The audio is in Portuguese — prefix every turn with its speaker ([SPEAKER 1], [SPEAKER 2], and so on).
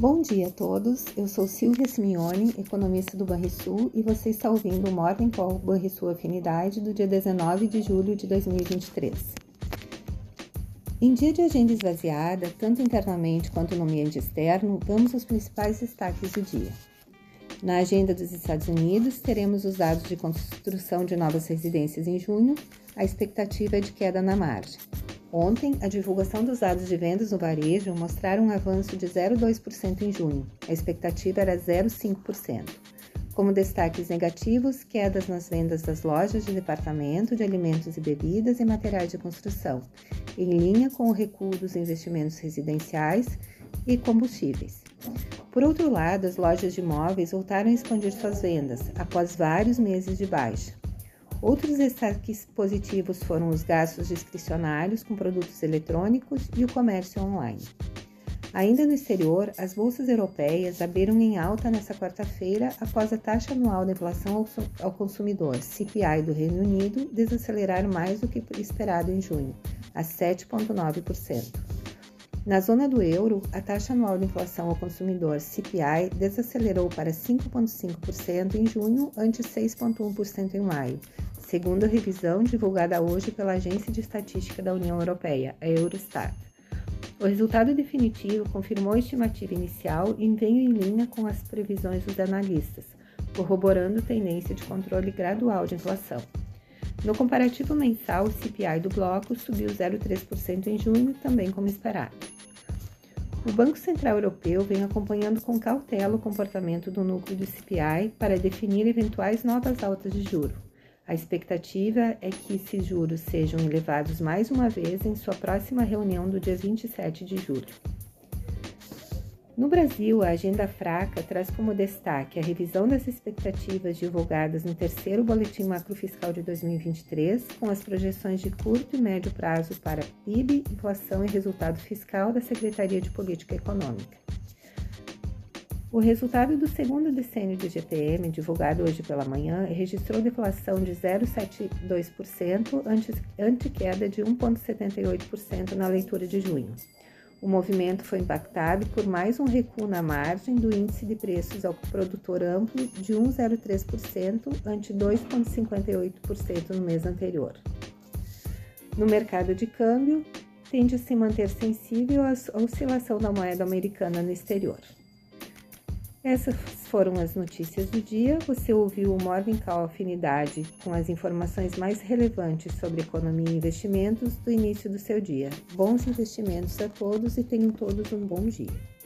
[SPEAKER 1] Bom dia a todos, eu sou Silvia Simeone, economista do Banrisul e você está ouvindo o Morning Call Banrisul Afinidade do dia 19 de julho de 2023. Em dia de agenda esvaziada, tanto internamente quanto no ambiente externo, vamos aos principais destaques do dia. Na agenda dos Estados Unidos, teremos os dados de construção de novas residências em junho, a expectativa é de queda na margem. Ontem, a divulgação dos dados de vendas no varejo mostraram um avanço de 0,2% em junho. A expectativa era 0,5%. Como destaques negativos, quedas nas vendas das lojas de departamento, de alimentos e bebidas e materiais de construção, em linha com o recuo dos investimentos residenciais e combustíveis. Por outro lado, as lojas de imóveis voltaram a expandir suas vendas após vários meses de baixa. Outros destaques positivos foram os gastos discricionários com produtos eletrônicos e o comércio online. Ainda no exterior, as bolsas europeias abriram em alta nesta quarta-feira após a taxa anual da inflação ao consumidor, CPI do Reino Unido, desacelerar mais do que esperado em junho, a 7,9%. Na zona do euro, a taxa anual de inflação ao consumidor CPI desacelerou para 5,5% em junho, ante 6,1% em maio, segundo a revisão divulgada hoje pela Agência de Estatística da União Europeia, a Eurostat. O resultado definitivo confirmou a estimativa inicial e veio em linha com as previsões dos analistas, corroborando tendência de controle gradual de inflação. No comparativo mensal, o CPI do bloco subiu 0,3% em junho, também como esperado. O Banco Central Europeu vem acompanhando com cautela o comportamento do núcleo do CPI para definir eventuais novas altas de juro. A expectativa é que esses juros sejam elevados mais uma vez em sua próxima reunião do dia 27 de julho. No Brasil, a agenda fraca traz como destaque a revisão das expectativas divulgadas no terceiro Boletim Macrofiscal de 2023, com as projeções de curto e médio prazo para PIB, inflação e resultado fiscal da Secretaria de Política Econômica. O resultado do segundo decênio de GPM, divulgado hoje pela manhã, registrou deflação de 0,72%, ante queda de 1,78% na leitura de junho. O movimento foi impactado por mais um recuo na margem do índice de preços ao produtor amplo de 1,03% ante 2,58% no mês anterior. No mercado de câmbio, tende a se manter sensível à oscilação da moeda americana no exterior. Essas foram as notícias do dia. Você ouviu o Morgan Call Afinidade com as informações mais relevantes sobre economia e investimentos do início do seu dia. Bons investimentos a todos e tenham todos um bom dia.